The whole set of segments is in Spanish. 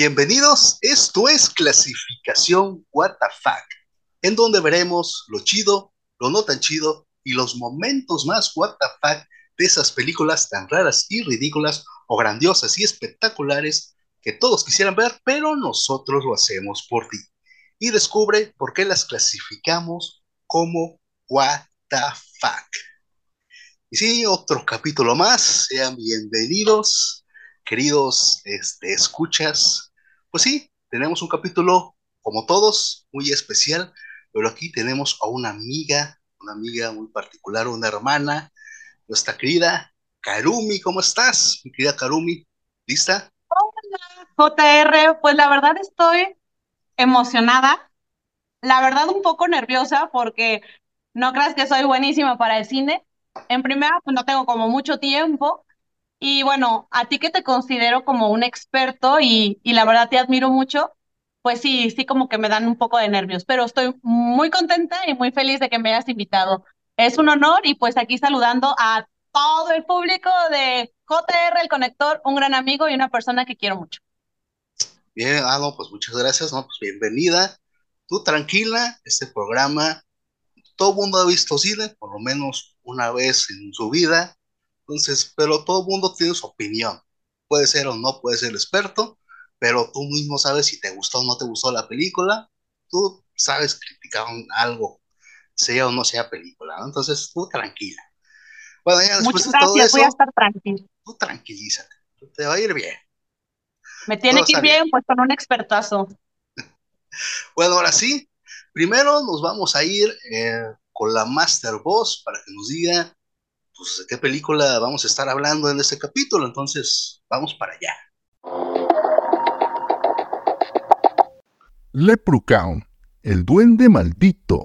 Bienvenidos, esto es clasificación WTF, en donde veremos lo chido, lo no tan chido y los momentos más WTF de esas películas tan raras y ridículas o grandiosas y espectaculares que todos quisieran ver, pero nosotros lo hacemos por ti. Y descubre por qué las clasificamos como WTF. Y sí, otro capítulo más, sean bienvenidos, queridos este, escuchas. Pues sí, tenemos un capítulo, como todos, muy especial, pero aquí tenemos a una amiga, una amiga muy particular, una hermana, nuestra querida Karumi, ¿cómo estás? Mi querida Karumi, ¿lista? Hola, JR, pues la verdad estoy emocionada, la verdad un poco nerviosa porque no creas que soy buenísima para el cine. En primera, pues no tengo como mucho tiempo y bueno, a ti que te considero como un experto y, y la verdad te admiro mucho, pues sí, sí como que me dan un poco de nervios, pero estoy muy contenta y muy feliz de que me hayas invitado. Es un honor y pues aquí saludando a todo el público de JR El Conector, un gran amigo y una persona que quiero mucho. Bien, ah, pues muchas gracias, no, pues bienvenida. Tú tranquila, este programa, todo mundo ha visto cine, por lo menos una vez en su vida, entonces, pero todo el mundo tiene su opinión. Puede ser o no, puede ser experto, pero tú mismo sabes si te gustó o no te gustó la película, tú sabes criticar algo, sea o no sea película, ¿no? Entonces, tú tranquila. Bueno, ya después Muchas de todo gracias, eso, voy a estar tranquilo. Tú tranquilízate, te va a ir bien. Me tiene que ir bien, bien, pues con un expertazo. bueno, ahora sí, primero nos vamos a ir eh, con la Master Boss para que nos diga pues, de qué película vamos a estar hablando en este capítulo. Entonces, vamos para allá. Leprechaun, el duende maldito,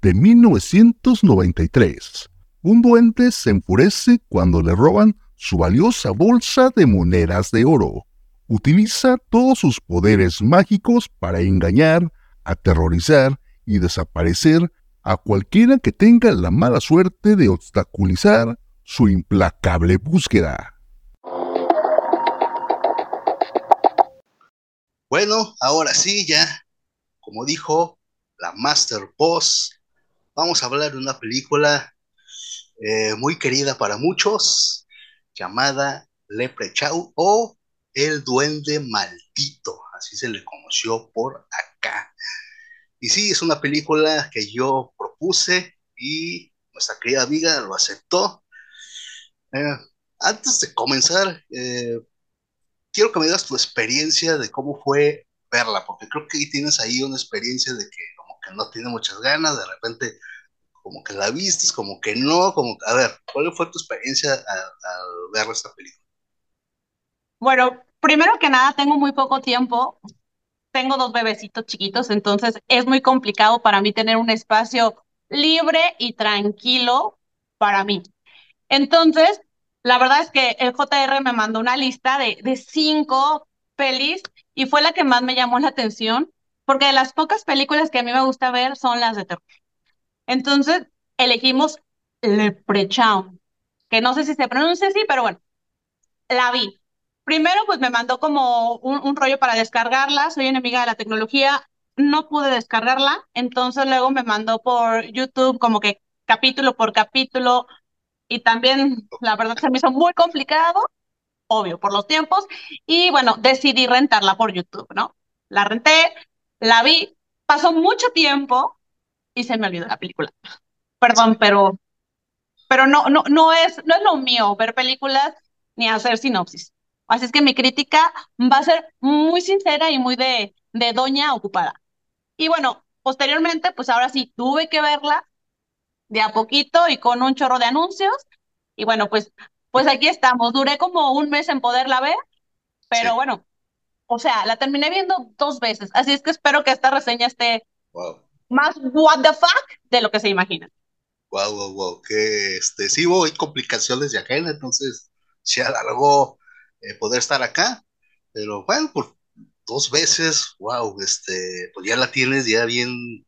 de 1993. Un duende se enfurece cuando le roban su valiosa bolsa de monedas de oro. Utiliza todos sus poderes mágicos para engañar, aterrorizar y desaparecer a cualquiera que tenga la mala suerte de obstaculizar su implacable búsqueda. Bueno, ahora sí, ya, como dijo la Master Boss, vamos a hablar de una película eh, muy querida para muchos, llamada Leprechaun o El Duende Maldito, así se le conoció por acá. Y sí, es una película que yo propuse y nuestra querida amiga lo aceptó. Eh, antes de comenzar, eh, quiero que me digas tu experiencia de cómo fue verla, porque creo que tienes ahí una experiencia de que como que no tiene muchas ganas, de repente como que la vistes, como que no, como a ver, ¿cuál fue tu experiencia al, ver esta película? Bueno, primero que nada, tengo muy poco tiempo, tengo dos bebecitos chiquitos, entonces es muy complicado para mí tener un espacio libre y tranquilo para mí. Entonces, la verdad es que el JR me mandó una lista de, de cinco pelis y fue la que más me llamó la atención, porque de las pocas películas que a mí me gusta ver son las de terror. Entonces, elegimos Leprechaun, que no sé si se pronuncia así, pero bueno, la vi. Primero, pues me mandó como un, rollo para descargarla, soy enemiga de la tecnología, no pude descargarla, entonces luego me mandó por YouTube como que capítulo por capítulo y también la verdad se me hizo muy complicado, obvio, por los tiempos, y bueno, decidí rentarla por YouTube, ¿no? La renté, la vi, pasó mucho tiempo y se me olvidó la película. Perdón, pero, pero no, no, no, es, no es lo mío ver películas ni hacer sinopsis. Así es que mi crítica va a ser muy sincera y muy de, de doña ocupada. Y bueno, posteriormente, pues ahora sí tuve que verla de a poquito y con un chorro de anuncios. Y bueno, pues, pues aquí estamos. Duré como un mes en poderla ver, pero bueno, o sea, la terminé viendo dos veces. Así es que espero que esta reseña esté más what the fuck de lo que se imagina. Wow, wow, wow, que este, sí hubo complicaciones de agenda, entonces se alargó eh, poder estar acá, pero bueno, por dos veces, wow, este, pues ya la tienes ya bien,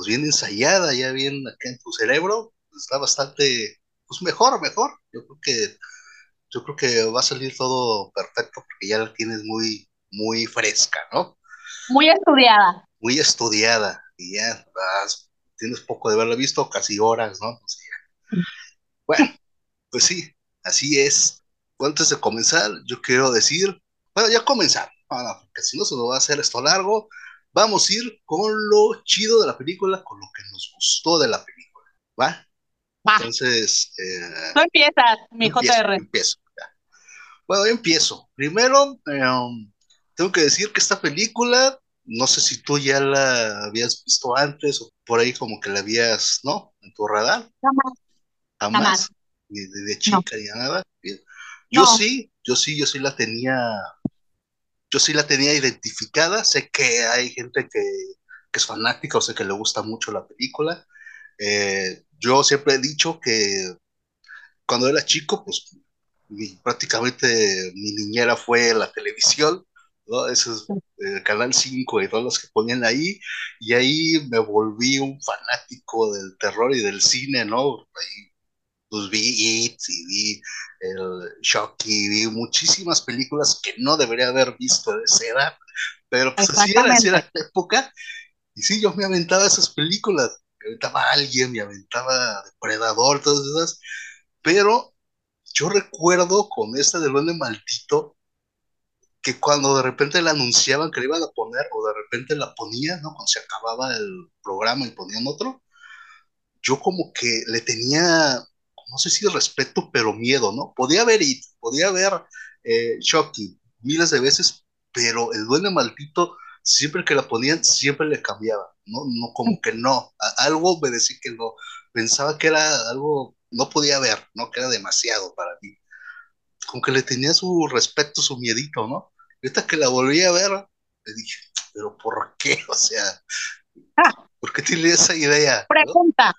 pues bien ensayada, ya bien acá en tu cerebro, está bastante, pues mejor, mejor, yo creo que, yo creo que va a salir todo perfecto porque ya la tienes muy, muy fresca, ¿no? Muy estudiada. Muy estudiada, y ya tienes poco de haberla visto, casi horas, ¿no? Bueno, pues sí, así es. Antes de comenzar, yo quiero decir, bueno, ya comenzar, porque si no se nos va a hacer esto largo, vamos a ir con lo chido de la película, con lo que nos gustó de la película, ¿va? Va. Entonces, eh, Tú empiezas, mi empiezo, JR. empiezo, ya. Bueno, yo empiezo. Primero, eh, tengo que decir que esta película, no sé si tú ya la habías visto antes o por ahí como que la habías, ¿no? En tu radar. Jamás. Jamás. Jamás. Ni de, de chica ni nada. Yo No. sí, yo sí, yo sí la tenía, yo sí la tenía identificada. Sé que hay gente que, que es fanática o sé que le gusta mucho la película. Eh, yo siempre he dicho que cuando era chico, pues mi- prácticamente mi niñera fue la televisión, ¿no? Eso es eh, Canal 5 y todos los que ponían ahí, y ahí me volví un fanático del terror y del cine, ¿no? Ahí pues vi It y vi el Chucky, vi muchísimas películas que no debería haber visto de esa edad, pero pues así era, así era la época, y sí, yo me aventaba esas películas, me aventaba Alguien, me aventaba Depredador, todas esas, pero yo recuerdo con esta del Duende Maldito que cuando de repente la anunciaban que la iban a poner o de repente la ponían, ¿no? Cuando se acababa el programa y ponían otro, yo como que le tenía, no sé si respeto, pero miedo, ¿no? Podía ver It, podía ver eh, Chucky miles de veces, pero el Duende Maldito, siempre que la ponían, siempre le cambiaba, ¿no? No, como que no, algo me decía que no, pensaba que era algo, no podía ver, ¿no? Que era demasiado para mí como que le tenía su respeto, su miedito, ¿no? Ahorita que la volví a ver, le dije, pero ¿por qué? O sea. ¿por qué tiene esa idea? ¿no?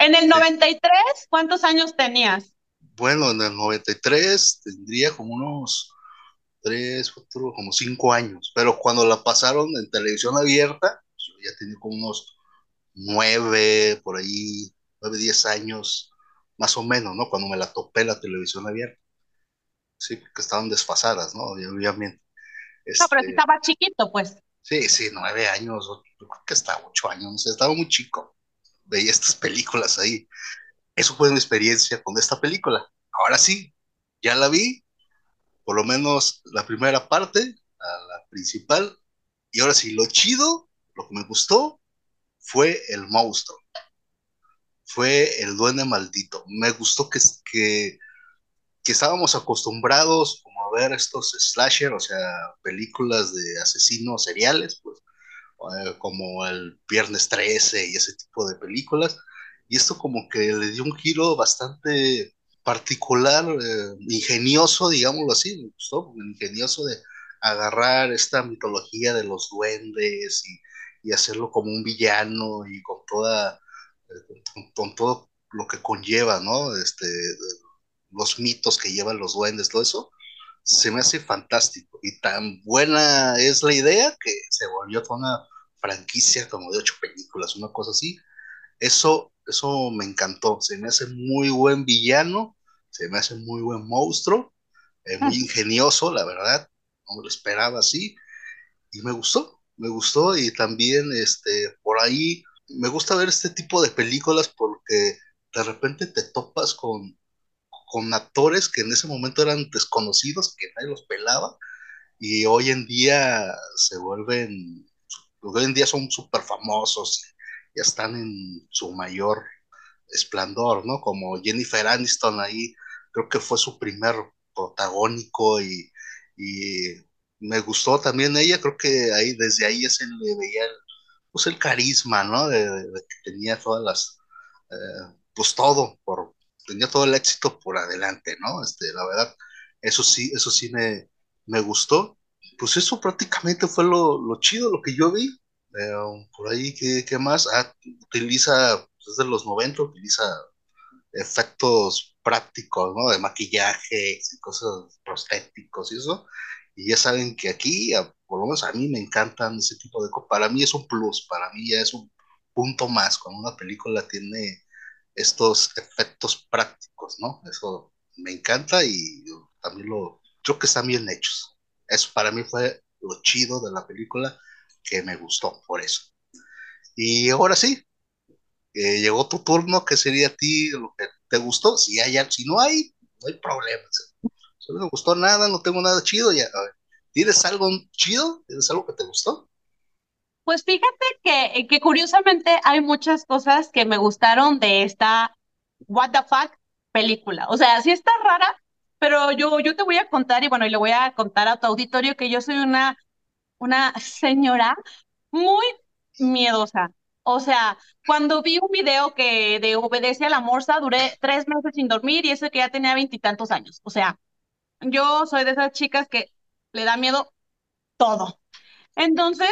En el 93, ¿cuántos años tenías? Bueno, en el 93 tendría como unos 3, 4, como 5 años, pero cuando la pasaron en televisión abierta, pues, yo ya tenía como unos 9, por ahí, 9, 10 años, más o menos, ¿no? Cuando me la topé la televisión abierta. Sí, porque estaban desfasadas, ¿no? Obviamente. No, pero si Este, estaba chiquito, pues. Sí, sí, nueve años, yo creo que hasta ocho años, no sé, estaba muy chico. Veía estas películas ahí. Eso fue mi experiencia con esta película. Ahora sí, ya la vi, por lo menos la primera parte, la, principal. Y ahora sí, lo chido, lo que me gustó, fue el monstruo. Fue el duende maldito. Me gustó que, que, que estábamos acostumbrados como a ver estos slasher, o sea, películas de asesinos seriales, pues como el Viernes 13 y ese tipo de películas. Y esto como que le dio un giro bastante particular, eh, ingenioso, digámoslo así, me gustó, ingenioso de agarrar esta mitología de los duendes y, y hacerlo como un villano y con toda, eh, con, con todo lo que conlleva, ¿no? Este, los mitos que llevan los duendes, todo eso, se me hace fantástico. Y tan buena es la idea que se volvió toda una franquicia como de ocho películas, una cosa así. Eso, eso me encantó. Se me hace muy buen villano, se me hace muy buen monstruo, eh, muy ingenioso, la verdad. No me lo esperaba así. Y me gustó, me gustó. Y también este, por ahí me gusta ver este tipo de películas porque de repente te topas con con actores que en ese momento eran desconocidos, que nadie los pelaba, y hoy en día se vuelven, hoy en día son súper famosos, ya están en su mayor esplendor, ¿no? Como Jennifer Aniston ahí, creo que fue su primer protagónico y, y me gustó también ella, creo que ahí desde ahí se le veía el, pues el carisma, ¿no? De que tenía todas las, eh, pues todo por, tenía todo el éxito por adelante, ¿no? Este, la verdad, eso sí, eso sí me, me gustó. Pues eso prácticamente fue lo, lo chido, lo que yo vi. Eh, por ahí, ¿qué, qué más? Ah, utiliza, desde los 90, utiliza efectos prácticos, ¿no? De maquillaje y cosas prostéticos y eso. Y ya saben que aquí, a, por lo menos a mí me encantan ese tipo de cosas. Para mí es un plus, para mí ya es un punto más cuando una película tiene estos efectos prácticos, ¿no? Eso me encanta y también lo creo que están bien hechos. Eso para mí fue lo chido de la película que me gustó por eso. Y ahora sí, eh, llegó tu turno, ¿qué sería a ti lo que te gustó? Si hay, si no hay, no hay problema. Si no me gustó nada, no tengo nada chido, ya. ¿Tienes algo chido? ¿Tienes algo que te gustó? Pues fíjate que, que curiosamente hay muchas cosas que me gustaron de esta What the fuck película. O sea, sí está rara, pero yo, yo te voy a contar y bueno, y le voy a contar a tu auditorio que yo soy una, una señora muy miedosa. O sea, cuando vi un video que de Obedece a la Morsa, duré tres meses sin dormir y eso que ya tenía veintitantos años. O sea, yo soy de esas chicas que le da miedo todo. Entonces,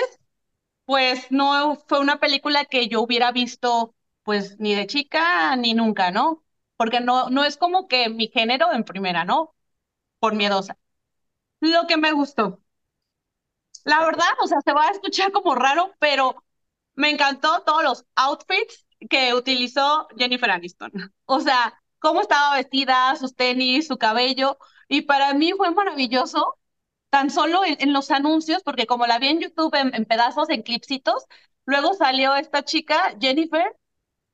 pues no fue una película que yo hubiera visto pues ni de chica ni nunca, ¿no? Porque no, no es como que mi género en primera, ¿no? Por miedosa. Lo que me gustó. La verdad, o sea, se va a escuchar como raro, pero me encantó todos los outfits que utilizó Jennifer Aniston. O sea, cómo estaba vestida, sus tenis, su cabello. Y para mí fue maravilloso, tan solo en, los anuncios, porque como la vi en YouTube en, en pedazos, en clipsitos, luego salió esta chica, Jennifer,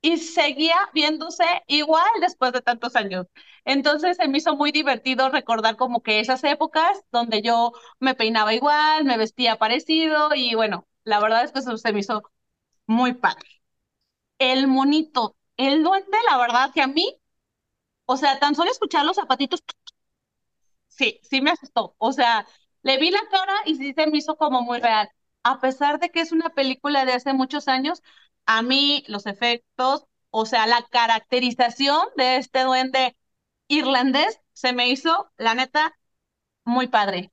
y seguía viéndose igual después de tantos años. Entonces se me hizo muy divertido recordar como que esas épocas donde yo me peinaba igual, me vestía parecido y bueno, la verdad es que eso se me hizo muy padre. El monito, el duende, la verdad que a mí, o sea, tan solo escuchar los zapatitos, sí, sí me asustó. O sea, le vi la cara y sí se me hizo como muy real. A pesar de que es una película de hace muchos años, a mí los efectos, o sea, la caracterización de este duende irlandés se me hizo, la neta, muy padre.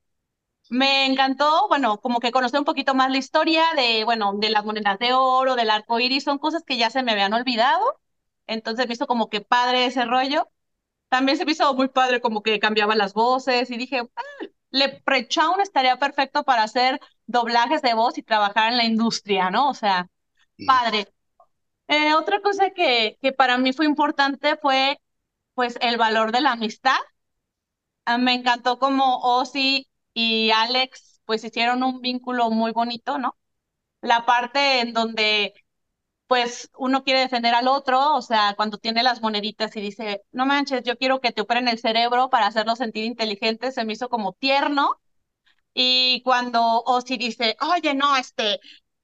Me encantó, bueno, como que conocer un poquito más la historia de, bueno, de las monedas de oro, del arco iris, son cosas que ya se me habían olvidado. Entonces me hizo como que padre ese rollo. También se me hizo muy padre como que cambiaba las voces y dije, ah, le un estaría perfecto para hacer doblajes de voz y trabajar en la industria, ¿no? O sea, padre. Eh, otra cosa que, que para mí fue importante fue pues el valor de la amistad. Ah, me encantó como Ozzy y Alex pues hicieron un vínculo muy bonito, ¿no? La parte en donde pues uno quiere defender al otro, o sea, cuando tiene las moneditas y dice, no manches, yo quiero que te operen el cerebro para hacerlo sentir inteligente, se me hizo como tierno. Y cuando Ozzy dice, oye, no, este,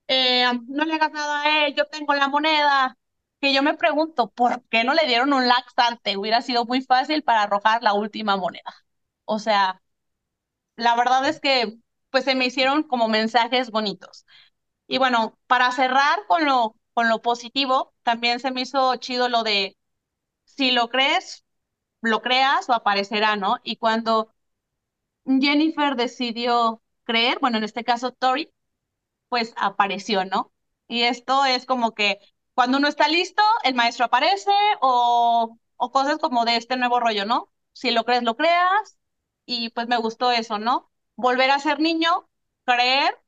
eh, no le hagas nada a él, yo tengo la moneda. Que yo me pregunto, ¿por qué no le dieron un laxante? Hubiera sido muy fácil para arrojar la última moneda. O sea, la verdad es que pues se me hicieron como mensajes bonitos. Y bueno, para cerrar con lo, con lo positivo, también se me hizo chido lo de si lo crees, lo creas o aparecerá, ¿no? Y cuando Jennifer decidió creer, bueno, en este caso Tori, pues apareció, ¿no? Y esto es como que cuando uno está listo, el maestro aparece o, o cosas como de este nuevo rollo, ¿no? Si lo crees, lo creas. Y pues me gustó eso, ¿no? Volver a ser niño, creer,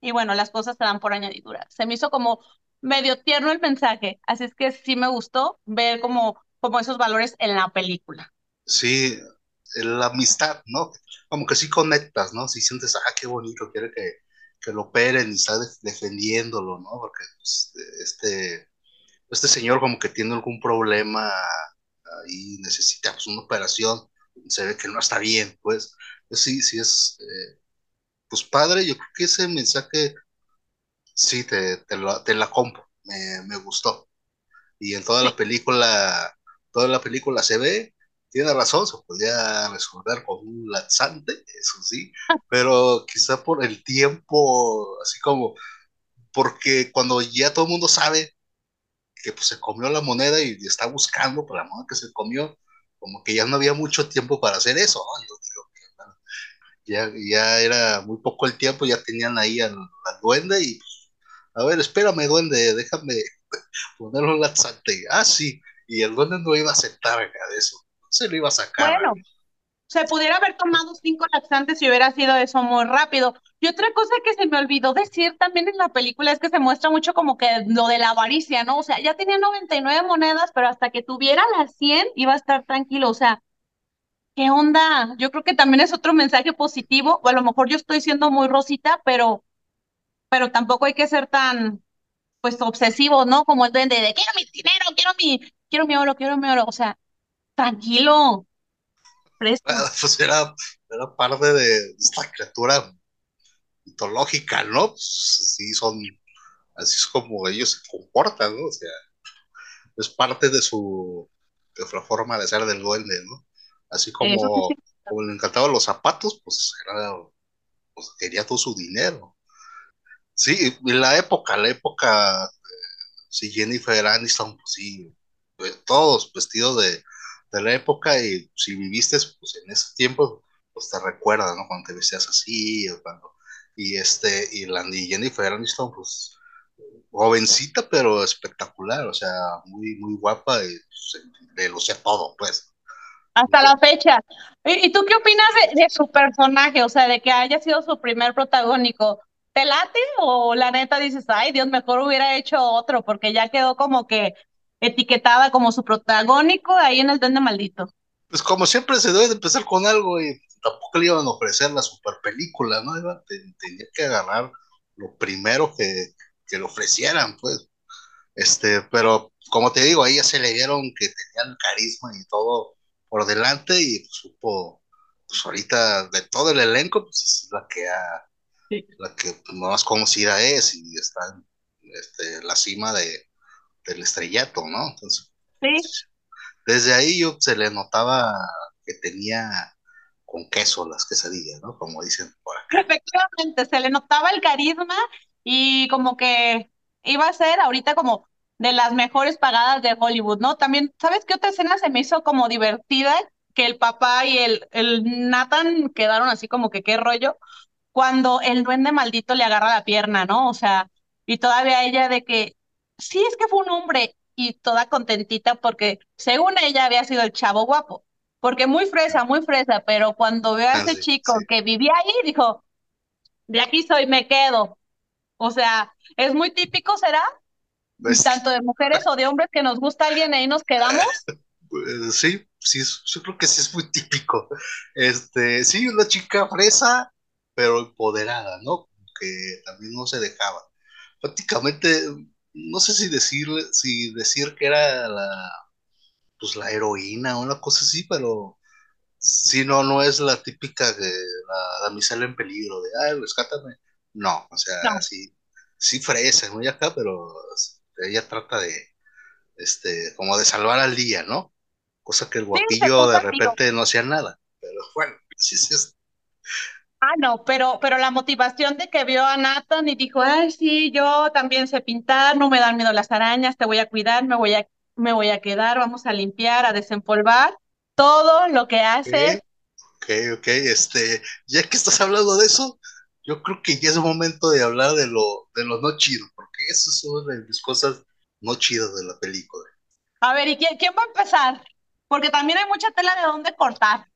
y bueno, las cosas se dan por añadidura. Se me hizo como medio tierno el mensaje, así es que sí me gustó ver como, como esos valores en la película. Sí, la amistad, ¿no? Como que sí conectas, ¿no? Si sientes, ah, qué bonito, quiere que, que lo operen y está defendiéndolo, ¿no? Porque pues, este, este señor como que tiene algún problema y necesita pues, una operación, se ve que no está bien, pues, pues sí, sí es, eh, pues padre, yo creo que ese mensaje sí te, te, te la compro, me, me, gustó. Y en toda la película, toda la película se ve, tiene razón, se podría resolver con un lanzante, eso sí, pero quizá por el tiempo, así como, porque cuando ya todo el mundo sabe que pues, se comió la moneda y, está buscando por la moneda que se comió, como que ya no había mucho tiempo para hacer eso, Yo digo que ya, ya era muy poco el tiempo, ya tenían ahí al, duende y, a ver, espérame duende, déjame poner un lanzante. Ah, sí, y el duende no iba a aceptar de eso se lo iba a sacar. Bueno, se pudiera haber tomado cinco laxantes si hubiera sido eso muy rápido. Y otra cosa que se me olvidó decir también en la película es que se muestra mucho como que lo de la avaricia, ¿no? O sea, ya tenía 99 monedas, pero hasta que tuviera las 100 iba a estar tranquilo. O sea, ¿qué onda? Yo creo que también es otro mensaje positivo, o a lo mejor yo estoy siendo muy rosita, pero, pero tampoco hay que ser tan, pues, obsesivo, ¿no? Como el duende de quiero mi dinero, quiero mi, quiero mi oro, quiero mi oro. O sea, tranquilo. Pues era, era parte de esta criatura mitológica, ¿no? Pues, sí, son, así es como ellos se comportan, ¿no? O sea, es parte de su, de la forma de ser del duende, ¿no? Así como, sí, como le encantaban los zapatos, pues, era, pues quería todo su dinero. Sí, y la época, la época, sí, Jennifer Aniston, pues sí, pues, todos vestidos de, de la época y si viviste pues en ese tiempo, pues te recuerda, ¿no? Cuando te vestías así, o cuando, y este, y la y Jennifer Aniston, pues jovencita, pero espectacular, o sea, muy, muy guapa y pues, le lucía todo, pues. hasta la fecha. ¿Y, y tú qué opinas de, de su personaje? O sea, de que haya sido su primer protagónico. ¿Te late o la neta dices, ay, Dios, mejor hubiera hecho otro, porque ya quedó como que etiquetada como su protagónico ahí en el Duende Maldito? Pues como siempre se debe de empezar con algo y tampoco le iban a ofrecer la super película, ¿no? Iba- te- tenía que agarrar lo primero que, que le ofrecieran, pues. Este, pero como te digo, ahí ya se le vieron que tenía el carisma y todo por delante y pues, supo, pues ahorita de todo el elenco, pues es la que ha, Sí. la que pues, más conocida es y está en este, la cima de, del estrellato, ¿no? Entonces, Sí, desde ahí yo se le notaba que tenía con queso las quesadillas, ¿no? Como dicen por acá. efectivamente, se le notaba el carisma y como que iba a ser ahorita como de las mejores pagadas de Hollywood, ¿no? También, ¿sabes qué otra escena se me hizo como divertida? Que el papá y el, el Nathan quedaron así como que qué rollo, cuando el duende maldito le agarra la pierna, ¿no? O sea, y todavía ella de que, sí, es que fue un hombre, y toda contentita porque según ella había sido el chavo guapo, porque muy fresa, muy fresa, pero cuando veo a ese chico que vivía ahí, dijo, de aquí soy, me quedo. O sea, es muy típico, ¿será? Pues, Tanto de mujeres o de hombres que nos gusta alguien y ahí nos quedamos. pues, sí, sí, yo creo que sí es muy típico. Este, sí, una chica fresa, pero empoderada, ¿no? Que también no se dejaba. Prácticamente, no sé si decirle, si decir que era la, pues la heroína o una cosa así, pero sí, no, no es la típica de la damisela en peligro, de, ay, rescátame. No, o sea, No, sí, sí fresa, muy acá, pero ella trata de, este, como de salvar al día, ¿no? Cosa que el guapillo puso de tiro. repente no hacía nada, pero bueno, así es. Ah, no, pero, pero la motivación de que vio a Nathan y dijo, ay, sí, yo también sé pintar, no me dan miedo las arañas, te voy a cuidar, me voy a, me voy a quedar, vamos a limpiar, a desempolvar. Todo lo que hace, Ok, ok, este, ya que estás hablando de eso, yo creo que ya es momento de hablar de lo, de lo no chido, porque eso es una de mis cosas no chidas de la película. a ver, ¿y quién, quién va a empezar? Porque también hay mucha tela de dónde cortar.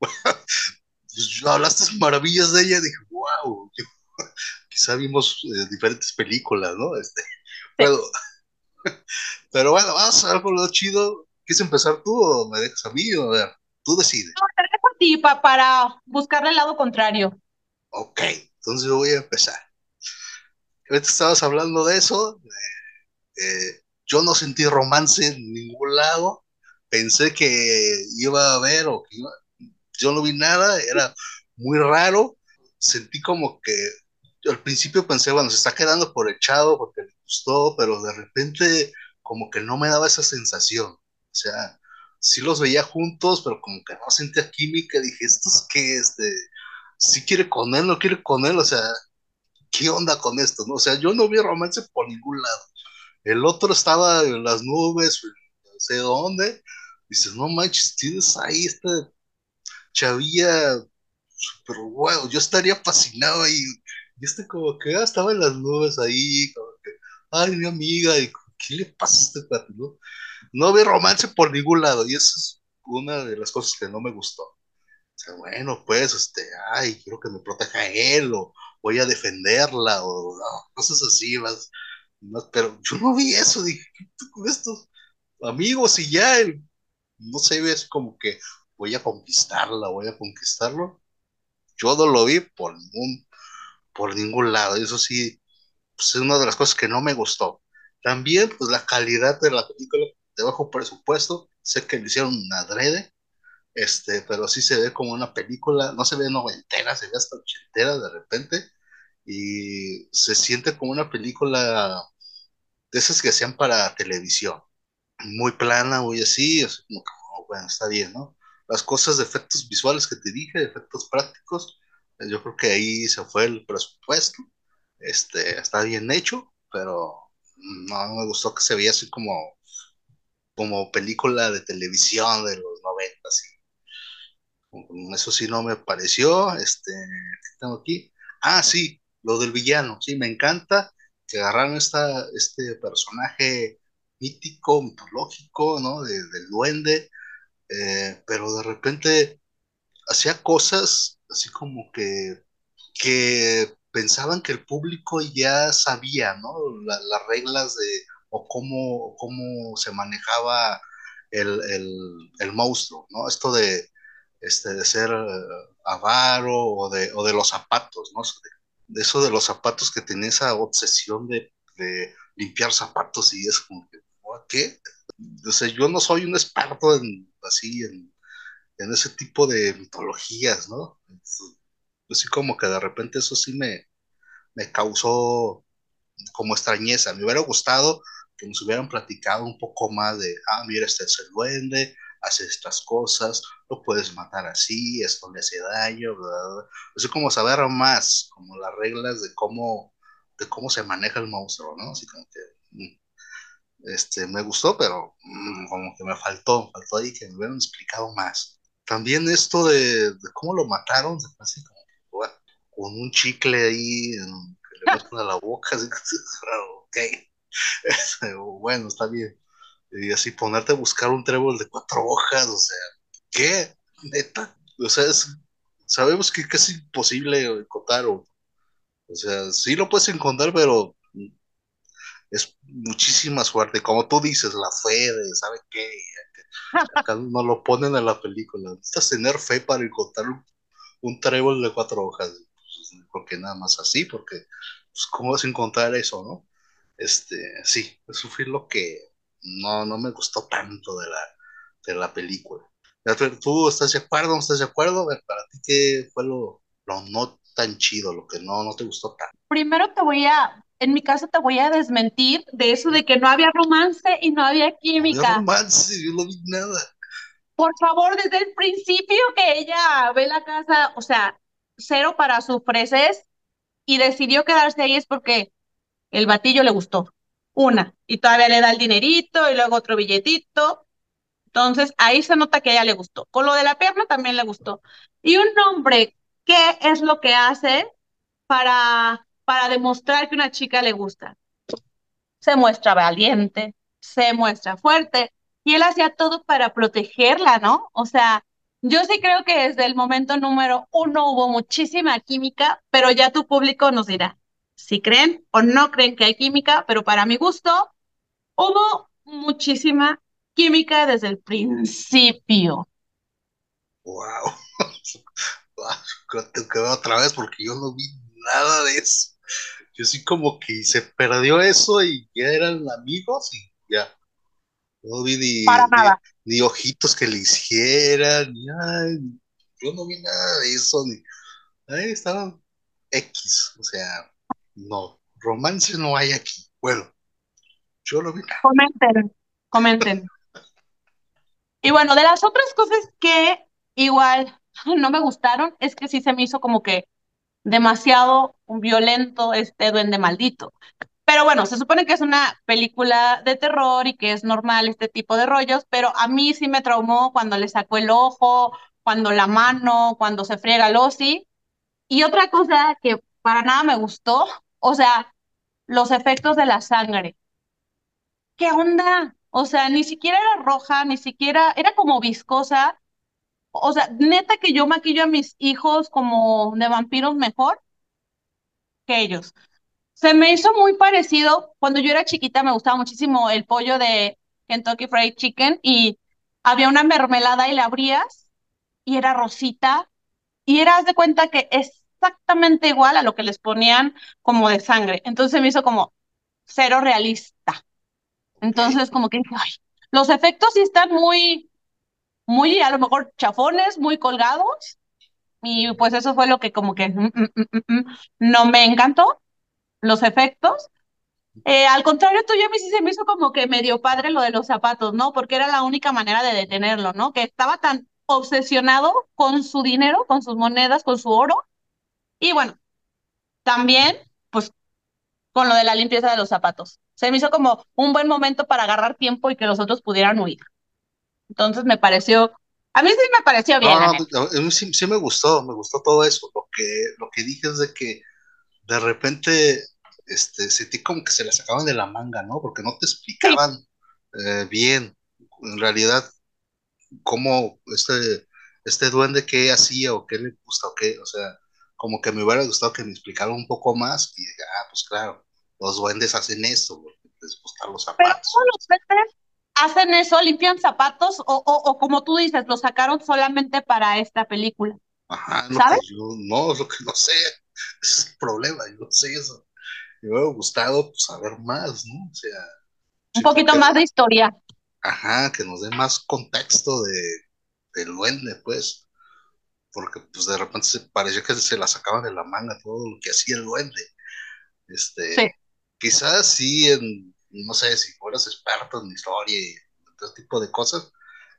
Pues, hablaste maravillas de ella, dije, wow, quizá vimos eh, diferentes películas, ¿no? Este, pero, pero bueno, vamos a lo chido. ¿Quieres empezar tú o me dejas a mí? A ver, tú decides. No, te dejo a ti pa- para buscarle el lado contrario. Ok, entonces yo voy a empezar. Ahorita estabas hablando de eso, eh, yo no sentí romance en ningún lado, pensé que iba a haber o que iba, yo no vi nada, era muy raro, sentí como que al principio pensé, bueno, se está quedando por echado porque le gustó, pero de repente como que no me daba esa sensación, o sea, sí los veía juntos, pero como que no sentía química, dije, ¿esto es qué? Este, si quiere con él, no quiere con él, o sea, ¿qué onda con esto? No? O sea, yo no vi romance por ningún lado. El otro estaba en las nubes, no sé dónde. Dices, no manches, tienes ahí esta chavilla super wow, yo estaría fascinado ahí. Y este como que ah, estaba en las nubes ahí, como que, ay, mi amiga, y ¿qué le pasa a este cuate, no? No había romance por ningún lado, y eso es una de las cosas que no me gustó. Bueno, pues, este, ay, quiero que me proteja él, o voy a defenderla, o cosas así, más, más, pero yo no vi eso, dije, ¿qué con estos amigos? Y ya, no sé, ves como que voy a conquistarla, voy a conquistarlo. Yo no lo vi por ningún, por ningún lado. Eso sí, pues, es una de las cosas que no me gustó. También, pues la calidad de la película de bajo presupuesto, sé que lo hicieron adrede, este, pero sí se ve como una película, no se ve noventera, se ve hasta ochentera de repente, y se siente como una película de esas que hacían para televisión, muy plana, muy así, así como que, oh, bueno, está bien, ¿no? Las cosas de efectos visuales que te dije, de efectos prácticos, eh, yo creo que ahí se fue el presupuesto, este, está bien hecho, pero no me gustó que se veía así como, como película de televisión de los noventas. Eso sí no me pareció. Este, ¿qué tengo aquí? Ah, sí, lo del villano. Sí, me encanta que agarraron esta, este personaje mítico, mitológico, ¿no? De, del duende, eh, pero de repente hacía cosas así como que, que pensaban que el público ya sabía, ¿no? las reglas de, o cómo, cómo se manejaba el, el, monstruo, ¿no? Esto de, este, de ser eh, avaro o de, o de los zapatos, ¿no? De, eso de los zapatos que tenía esa obsesión de, de limpiar zapatos y es como que, ¿qué? O yo no soy un experto en, así, en, en ese tipo de mitologías, ¿no? así como que de repente eso sí me, me causó como extrañeza. Me hubiera gustado que nos hubieran platicado un poco más de, ah, mira, este es el duende, hace estas cosas, lo puedes matar así, esto le hace daño. Así como saber más, como las reglas de cómo, de cómo se maneja el monstruo, ¿no? Así como que, mm, este, me gustó, pero mm, como que me faltó, faltó ahí que me hubieran explicado más. También esto de, de cómo lo mataron, así como con un chicle ahí que le meten a la boca, así, ok, este, bueno, está bien. Y así ponerte a buscar un trébol de cuatro hojas, o sea, ¿qué? Neta, o sea, sabemos que es casi imposible encontrar, o, o sea, sí lo puedes encontrar, pero es muchísima suerte, como tú dices, la fe de, ¿sabe qué? Acá no lo ponen en la película, necesitas tener fe para encontrar un, un trébol de cuatro hojas porque nada más así, porque, pues, ¿cómo vas a encontrar eso, no? Este, sí, eso fue lo que no, no me gustó tanto de la, de la película. ¿Tú estás de acuerdo? ¿No estás de acuerdo? para ti, ¿qué fue lo, lo no tan chido, lo que no, no te gustó tanto? Primero te voy a, en mi caso te voy a desmentir de eso de que no había romance y no había química. No había romance, yo no vi nada. Por favor, desde el principio que ella ve la casa, o sea, cero para su freses y decidió quedarse ahí es porque el batillo le gustó. Una, y todavía le da el dinerito y luego otro billetito. Entonces ahí se nota que a ella le gustó. Con lo de la pierna también le gustó. Y un hombre, ¿qué es lo que hace para, para demostrar que una chica le gusta? Se muestra valiente, se muestra fuerte y él hacía todo para protegerla, ¿no? O sea, yo sí creo que desde el momento número uno hubo muchísima química, pero ya tu público nos dirá si creen o no creen que hay química, pero para mi gusto hubo muchísima química desde el principio. Wow. Tengo que otra vez porque yo no vi nada de eso. Yo sí como que se perdió eso y ya eran amigos y ya. No vi ni, ni, ojitos que le hicieran, ni, ay, yo no vi nada de eso, ni, ahí estaban X, o sea, no, romance no hay aquí. Bueno, yo lo vi. Comenten, comenten. y bueno, de las otras cosas que igual no me gustaron es que sí se me hizo como que demasiado violento este duende maldito. Pero bueno, se supone que es una película de terror y que es normal este tipo de rollos, pero a mí sí me traumó cuando le sacó el ojo, cuando la mano, cuando se friega el osi. Y otra cosa que para nada me gustó, o sea, los efectos de la sangre. ¿Qué onda? O sea, ni siquiera era roja, ni siquiera era como viscosa. O sea, neta que yo maquillo a mis hijos como de vampiros mejor que ellos. Se me hizo muy parecido, cuando yo era chiquita me gustaba muchísimo el pollo de Kentucky Fried Chicken y había una mermelada y la abrías y era rosita y eras de cuenta que exactamente igual a lo que les ponían como de sangre. Entonces me hizo como cero realista. Entonces como que dije, ay, los efectos sí están muy, muy a lo mejor chafones, muy colgados. Y pues eso fue lo que como que mm, mm, mm, no me encantó, los efectos. Eh, al contrario, tuyo a mí sí se me hizo como que medio padre lo de los zapatos, ¿no? Porque era la única manera de detenerlo, ¿no? Que estaba tan obsesionado con su dinero, con sus monedas, con su oro. Y bueno, también, pues, con lo de la limpieza de los zapatos. Se me hizo como un buen momento para agarrar tiempo y que los otros pudieran huir. Entonces me pareció, a mí sí me pareció bien. No, no, a mí sí, sí, me gustó, me gustó todo eso. Lo que, lo que dije es de que de repente este, sentí como que se la sacaban de la manga, ¿no? Porque no te explicaban eh, bien, en realidad, cómo este, este duende qué hacía o qué le gusta o qué, o sea, como que me hubiera gustado que me explicara un poco más y ah, pues claro, los duendes hacen esto, les gustan los zapatos. Pero todos los duendes hacen eso, limpian zapatos o, o, o como tú dices, lo sacaron solamente para esta película. Ajá, ¿sabes? Yo, no, lo que no sé, es el problema, yo no sé eso me hubiera gustado pues, saber más, ¿no? O sea. Un poquito más de historia. Ajá, que nos dé más contexto de, del duende, pues. Porque pues de repente se parecía que se la sacaban de la manga todo lo que hacía el duende. Este, sí. quizás sí en, no sé, si fueras experto en historia y todo tipo de cosas,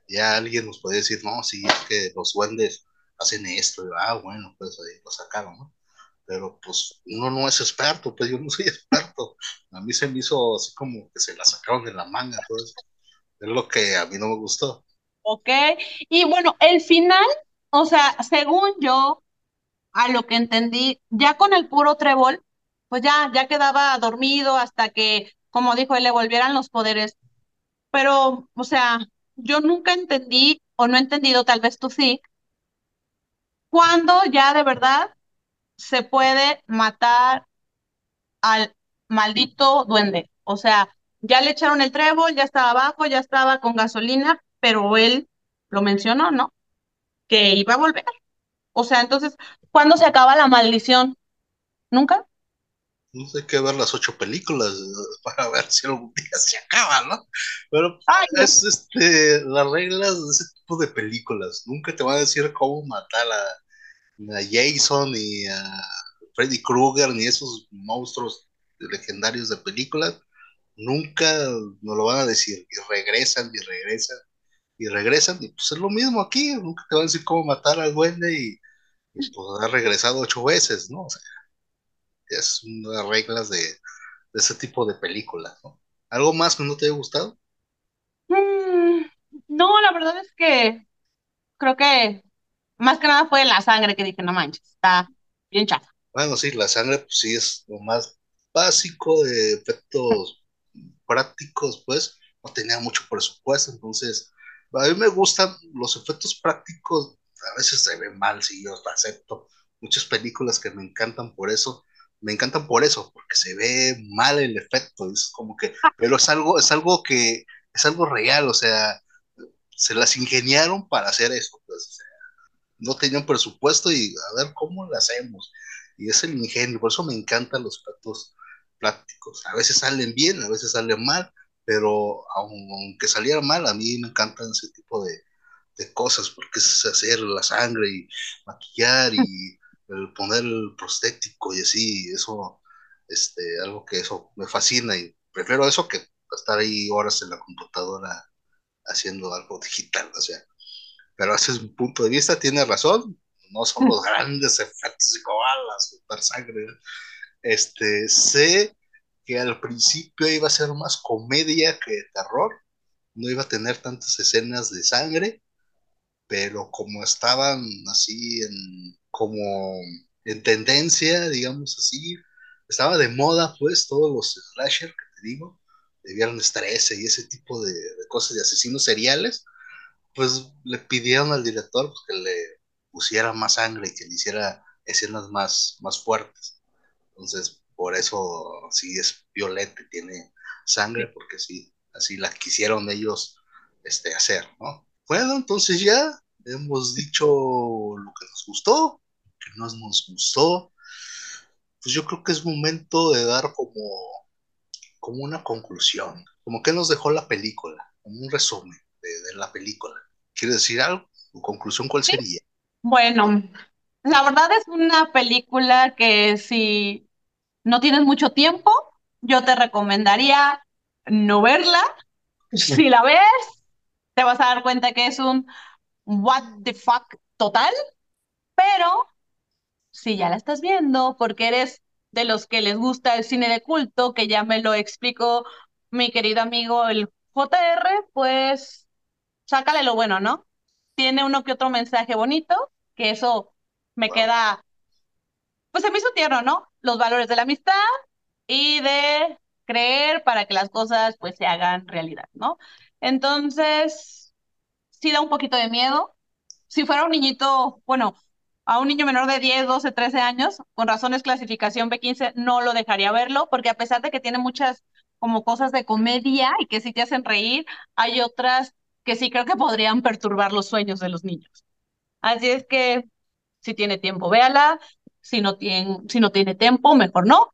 ya alguien nos podría decir, no, sí, es que los duendes hacen esto, y, ah, bueno, pues ahí lo sacaron, ¿no? pero pues uno no es experto, pues yo no soy experto. A mí se me hizo así como que se la sacaron de la manga, pues es lo que a mí no me gustó. Ok, y bueno, el final, o sea, según yo, a lo que entendí, ya con el puro trébol, pues ya, ya quedaba dormido hasta que, como dijo él, le volvieran los poderes. Pero, o sea, yo nunca entendí, o no he entendido, tal vez tú sí, cuando ya de verdad se puede matar al maldito duende. O sea, ya le echaron el trébol, ya estaba abajo, ya estaba con gasolina, pero él lo mencionó, ¿no? Que iba a volver. O sea, entonces, ¿cuándo se acaba la maldición? ¿Nunca? No sé qué ver las ocho películas para ver si algún día se acaba, ¿no? Pero es este, las reglas de ese tipo de películas. Nunca te van a decir cómo matar a, a Jason ni a Freddy Krueger ni esos monstruos legendarios de películas, nunca nos lo van a decir y regresan y regresan y regresan y pues es lo mismo aquí, nunca te van a decir cómo matar al duende y, pues ha regresado ocho veces, ¿no? O sea, es una reglas de, ese tipo de películas, ¿no? ¿Algo más que no te haya gustado? Mm, no, la verdad es que creo que más que nada fue la sangre que dije, no manches, está bien chafa. Bueno, sí, la sangre pues sí es lo más básico de efectos prácticos, pues no tenía mucho presupuesto, entonces a mí me gustan los efectos prácticos, a veces se ven mal, sí, yo acepto, muchas películas que me encantan por eso, me encantan por eso, porque se ve mal el efecto, es como que, pero es algo, es algo que, es algo real, o sea, se las ingeniaron para hacer eso, pues, o sea, no tenían presupuesto y a ver cómo lo hacemos. Y es el ingenio, por eso me encantan los platos prácticos. A veces salen bien, a veces salen mal, pero aunque saliera mal, a mí me encantan ese tipo de, cosas, porque es hacer la sangre y maquillar y el poner el prostético y así, eso, este, algo que eso me fascina y prefiero eso que estar ahí horas en la computadora haciendo algo digital, o sea, pero ese es mi punto de vista, tiene razón, no son los grandes efectos y la super sangre. Este, sé que al principio iba a ser más comedia que terror, no iba a tener tantas escenas de sangre, pero como estaban así en, como en tendencia, digamos así, estaba de moda pues todos los slasher que te digo, de viernes 13 y ese tipo de cosas de asesinos seriales, pues le pidieron al director pues, que le pusiera más sangre y que le hiciera escenas más, más fuertes. Entonces, por eso sí es violeta, tiene sangre, porque sí, así la quisieron ellos este, hacer, ¿no? Bueno, entonces ya hemos dicho lo que nos gustó, que no nos gustó. Pues yo creo que es momento de dar como, como una conclusión, como que nos dejó la película, como un resumen de, la película. ¿Quieres decir algo? ¿Tu conclusión cuál sería? Bueno, la verdad es una película que si no tienes mucho tiempo, yo te recomendaría no verla. Si la ves, te vas a dar cuenta que es un what the fuck total, pero si ya la estás viendo porque eres de los que les gusta el cine de culto, que ya me lo explicó mi querido amigo el JR, pues sácale lo bueno, ¿no? Tiene uno que otro mensaje bonito, que eso me queda, pues se me hizo tierno, ¿no? Los valores de la amistad y de creer para que las cosas pues se hagan realidad, ¿no? Entonces, sí da un poquito de miedo. Si fuera un niñito, bueno, a un niño menor de 10, 12, 13 años, con razones clasificación B15, no lo dejaría verlo, porque a pesar de que tiene muchas como cosas de comedia y que sí te hacen reír, hay otras que sí creo que podrían perturbar los sueños de los niños. Así es que si tiene tiempo, véala, si no tiene, si no tiene tiempo, mejor no,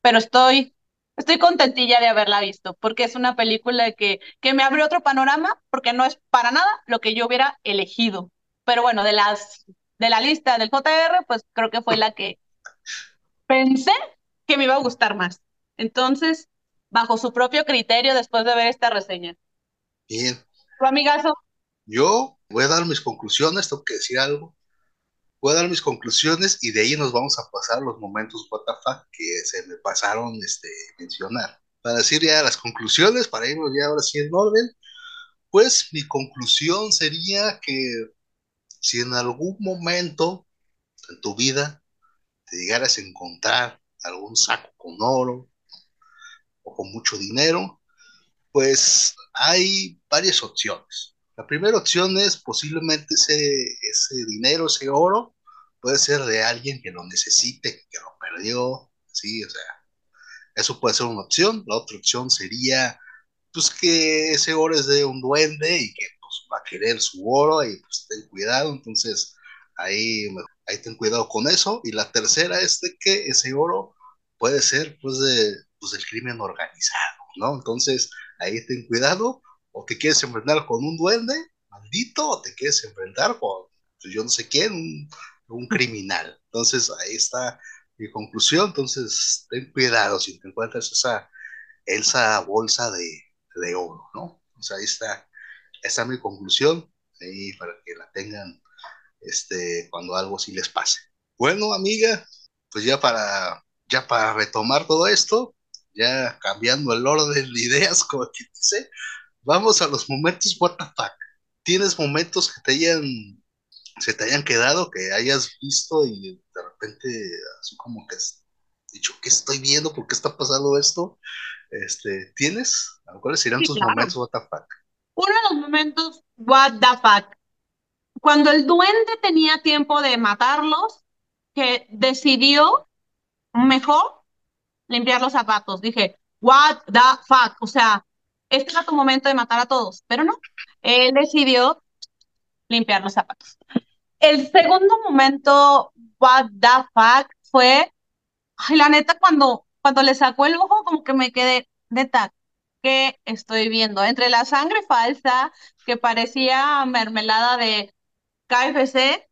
pero estoy estoy contentilla de haberla visto, porque es una película que, que me abrió otro panorama, porque no es para nada lo que yo hubiera elegido. Pero bueno, de las de la lista del JR, pues creo que fue la que pensé que me iba a gustar más. Entonces, bajo su propio criterio, después de ver esta reseña. Bien. ¿Tu amigazo? Yo voy a dar mis conclusiones, tengo que decir algo. Voy a dar mis conclusiones y de ahí nos vamos a pasar los momentos WTF que se me pasaron este, mencionar. Para decir ya las conclusiones, para irnos ya ahora sí en orden, pues mi conclusión sería que si en algún momento en tu vida te llegaras a encontrar algún saco con oro o con mucho dinero, pues hay varias opciones. La primera opción es posiblemente ese, ese dinero, ese oro, puede ser de alguien que lo necesite, que lo perdió, sí, o sea, eso puede ser una opción. La otra opción sería, pues, que ese oro es de un duende y que va a querer su oro y pues ten cuidado, entonces ahí, ahí ten cuidado con eso. Y la tercera es de que ese oro puede ser, pues, de, pues, del crimen organizado, ¿no? Entonces, ahí ten cuidado, o te quieres enfrentar con un duende maldito, o te quieres enfrentar con, pues, yo no sé quién, un, un criminal. Entonces, ahí está mi conclusión. Entonces, ten cuidado si te encuentras esa, esa bolsa de, de oro, ¿no? O sea, ahí está, esa mi conclusión, ahí para que la tengan este, cuando algo sí les pase. Bueno, amiga, pues ya para, ya para retomar todo esto, ya cambiando el orden de ideas, como que dice, vamos a los momentos what the fuck. ¿Tienes momentos que te hayan se te hayan quedado, que hayas visto y de repente así como que has dicho, ¿qué estoy viendo? ¿Por qué está pasando esto? Este, ¿Tienes? ¿Cuáles serían tus momentos what the fuck? Uno de los momentos what the fuck. Cuando el duende tenía tiempo de matarlos, que decidió mejor limpiar los zapatos. Dije, what the fuck. O sea, este era tu momento de matar a todos, pero no. Él decidió limpiar los zapatos. El segundo momento, what the fuck, fue, ay, la neta, cuando, cuando le sacó el ojo, como que me quedé, neta, ¿qué estoy viendo? Entre la sangre falsa, que parecía mermelada de KFC,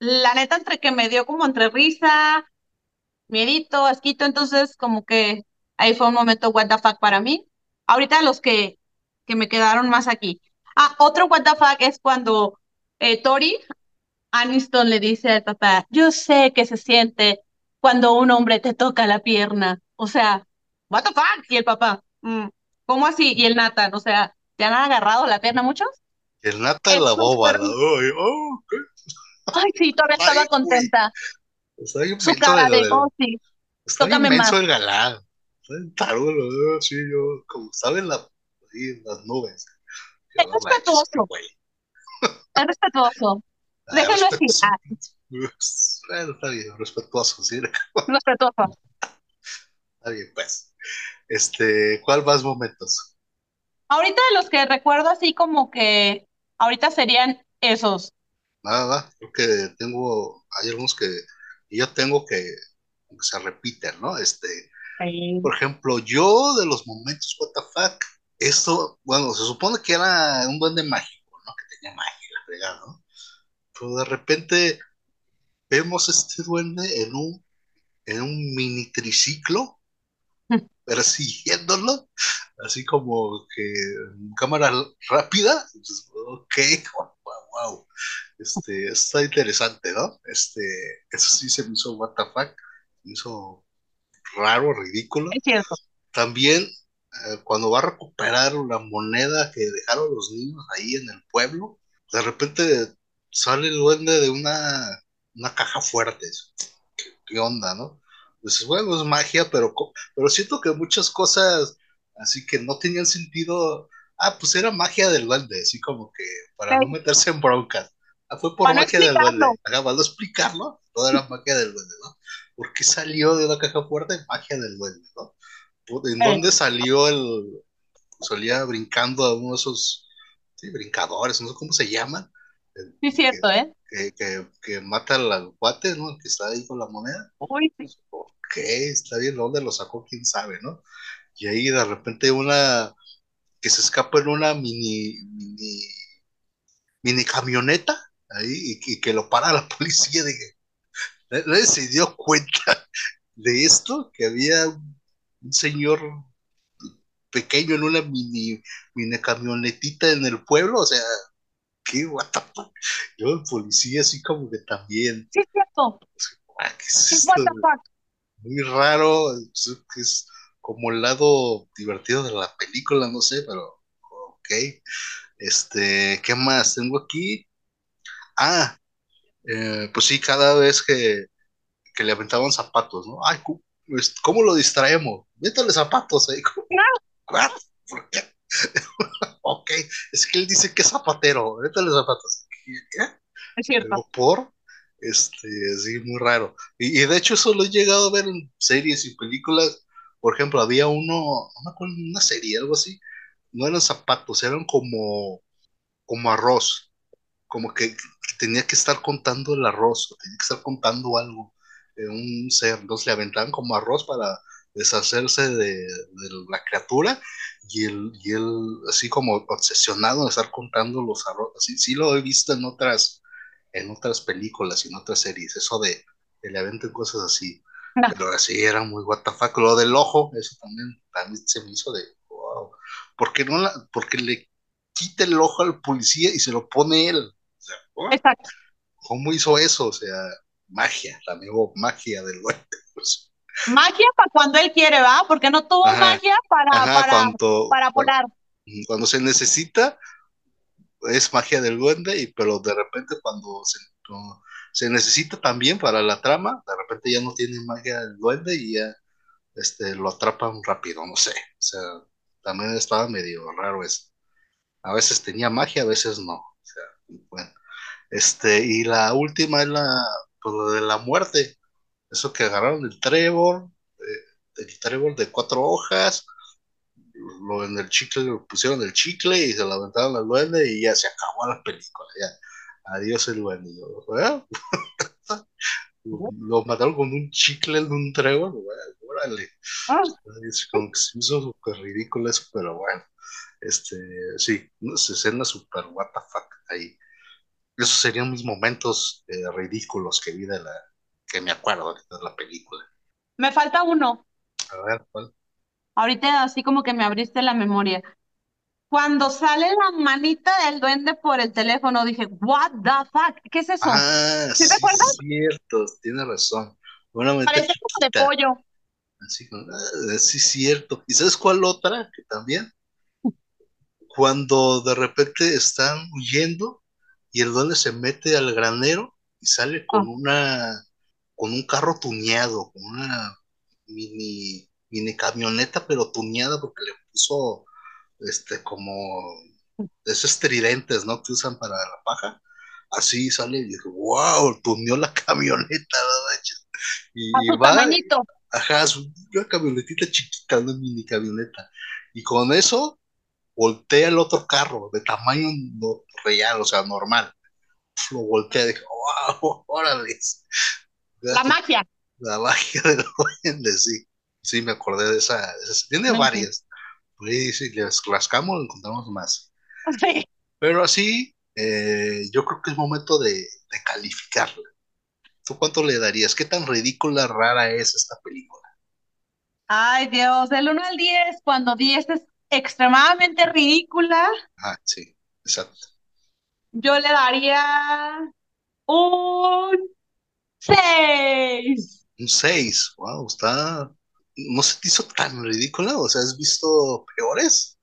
la neta, entre que me dio como entre risa, miedito, asquito, entonces como que ahí fue un momento what the fuck para mí. Ahorita los que, que me quedaron más aquí. Ah, otro what the fuck es cuando eh, Tori, Aniston le dice al papá, yo sé que se siente cuando un hombre te toca la pierna. O sea, what the fuck? Y el papá, ¿cómo así? Y el Nathan, o sea, ¿te han agarrado la pierna muchos? El Nathan la boba. Ay, oh, Ay, sí, todavía estaba contenta. Su cara de, oh, sí. Está Tócame más. el galán. Está tarulo, sí, yo, como saben la, ahí, las nubes. Es respetuoso. Es respetuoso. Ah, Déjenlo así. Ah. Bueno, está bien, respetuoso, sí. Respetuoso. Está bien, pues. Este, ¿cuál más momentos? Ahorita de los que recuerdo así como que ahorita serían esos. Nada, creo que tengo, hay algunos que yo tengo que, que se repiten, ¿no? Este, Sí. por ejemplo, yo de los momentos, what the fuck, esto, bueno, se supone que era un duende mágico, ¿no? Que tenía magia, la fregada, ¿no? Pero de repente vemos este duende en un, en un mini triciclo persiguiéndolo, así como que en cámara rápida. Entonces, ok, wow, wow, Este, está interesante, ¿no? Este, eso sí se me hizo what the fuck, se me hizo raro, ridículo. Es cierto. También eh, cuando va a recuperar la moneda que dejaron los niños ahí en el pueblo, de repente sale el duende de una, una caja fuerte. ¿Qué, qué onda, no? Pues bueno, es magia, pero, pero siento que muchas cosas así que no tenían sentido. Ah, pues era magia del duende, así como que para no meterse en broncas. Ah, fue por Para no magia del duende. para no explicarlo, todo era magia del duende, ¿no? ¿Por qué salió de una caja fuerte magia del duende, ¿no? ¿En dónde salió el. Salía brincando a uno de esos sí, brincadores, no sé cómo se llaman, Sí, cierto, ¿eh? Que, que, que mata al, cuate, ¿no? El que está ahí con la moneda. Uy, sí. Ok, está bien, ¿dónde lo sacó? ¿Quién sabe, no? Y ahí de repente una que se escapa en una mini, mini, mini camioneta ahí y, que- y que lo para la policía. Dije, nadie se dio cuenta de esto, que había un señor pequeño en una mini, mini camionetita en el pueblo, o sea, qué what the fuck? Yo el policía así como que también, Sí, es cierto. ah, ¿qué es Sí, esto? what the fuck. Muy raro, es, como el lado divertido de la película, no sé, pero ok. Este, ¿qué más tengo aquí? Ah, eh, pues sí, cada vez que, que le aventaban zapatos, ¿no? Ay, pues, ¿cómo lo distraemos? Métale zapatos ahí. ¿What? ¿Por qué? Ok, es que él dice que es zapatero, métale zapatos. ¿Qué? Es cierto. Pero por, este, sí, muy raro. Y, y de hecho eso lo he llegado a ver en series y películas. Por ejemplo, había uno, no me acuerdo, una serie, algo así. No eran zapatos, eran como, como arroz. Como que, que tenía que estar contando el arroz, o tenía que estar contando algo de un ser. Entonces le aventaban como arroz para deshacerse de, de la criatura. Y él, y él, así como obsesionado de estar contando los arroz. Así, sí lo he visto en otras en otras películas y en otras series, eso de que le aventen cosas así, No. pero así era muy what the fuck. Lo del ojo, eso también, también se me hizo de wow, porque no la, porque le quita el ojo al policía y se lo pone él, o sea, ¿what? Exacto. ¿cómo hizo eso? O sea, magia, la amigo magia del pues. Magia para cuando él quiere, ¿va? Porque no tuvo Ajá. magia para, Ajá, para, cuando, para volar. cuando se necesita, es magia del duende, y, pero de repente cuando se, cuando se necesita también para la trama, de repente ya no tiene magia del duende y ya este, lo atrapan rápido, no sé. O sea, también estaba medio raro eso. A veces tenía magia, a veces no. O sea, bueno. Este, y la última es la, pues, lo de la muerte. Eso que agarraron el trébol, eh, el trébol de cuatro hojas, lo en el chicle, lo pusieron el chicle y se lo aventaron al duende y ya se acabó la película. Ya. Adiós el duende. ¿eh? lo, mataron con un chicle en un trébol, güey, órale. Ah, Es como que se me hizo súper ridículo eso, pero bueno. Este, sí, unas escenas súper what the fuck ahí. Esos serían mis momentos eh, ridículos que vi de la, que me acuerdo de la película. me falta uno. A ver, ¿cuál? Ahorita así como que me abriste la memoria. Cuando sale la manita del duende por el teléfono, dije, what the fuck, ¿qué es eso? Ah, ¿Sí sí, te acuerdas? cierto, tiene razón. Una Parece como de pollo. así, ah, sí, cierto. ¿Y sabes cuál otra? Que también, cuando de repente están huyendo y el duende se mete al granero y sale con Ah. una, con un carro tuneado, con una mini, mini camioneta, pero tuneada porque le puso, este, como esos tridentes, ¿no? Que usan para la paja. Así sale y dije, wow, tuneó la camioneta, ¿no? Y, A su va, tamañito. ajá, una camionetita chiquita, una mini camioneta. Y con eso voltea el otro carro de tamaño real, o sea, normal. lo volteé y dije, wow, órale. La magia. La magia del duende, sí. Sí, me acordé de esa. tiene varias. Sí, si les rascamos, encontramos más. Sí. Pero así, eh, yo creo que es momento de, de calificarla. ¿Tú cuánto le darías? ¿Qué tan ridícula, rara es esta película? Ay, Dios, del 1 al 10, cuando 10 es extremadamente ridícula. Ah, sí, exacto. Yo le daría un 6. Un 6, wow, está. No se te hizo tan ridícula, o sea, ¿has visto peores?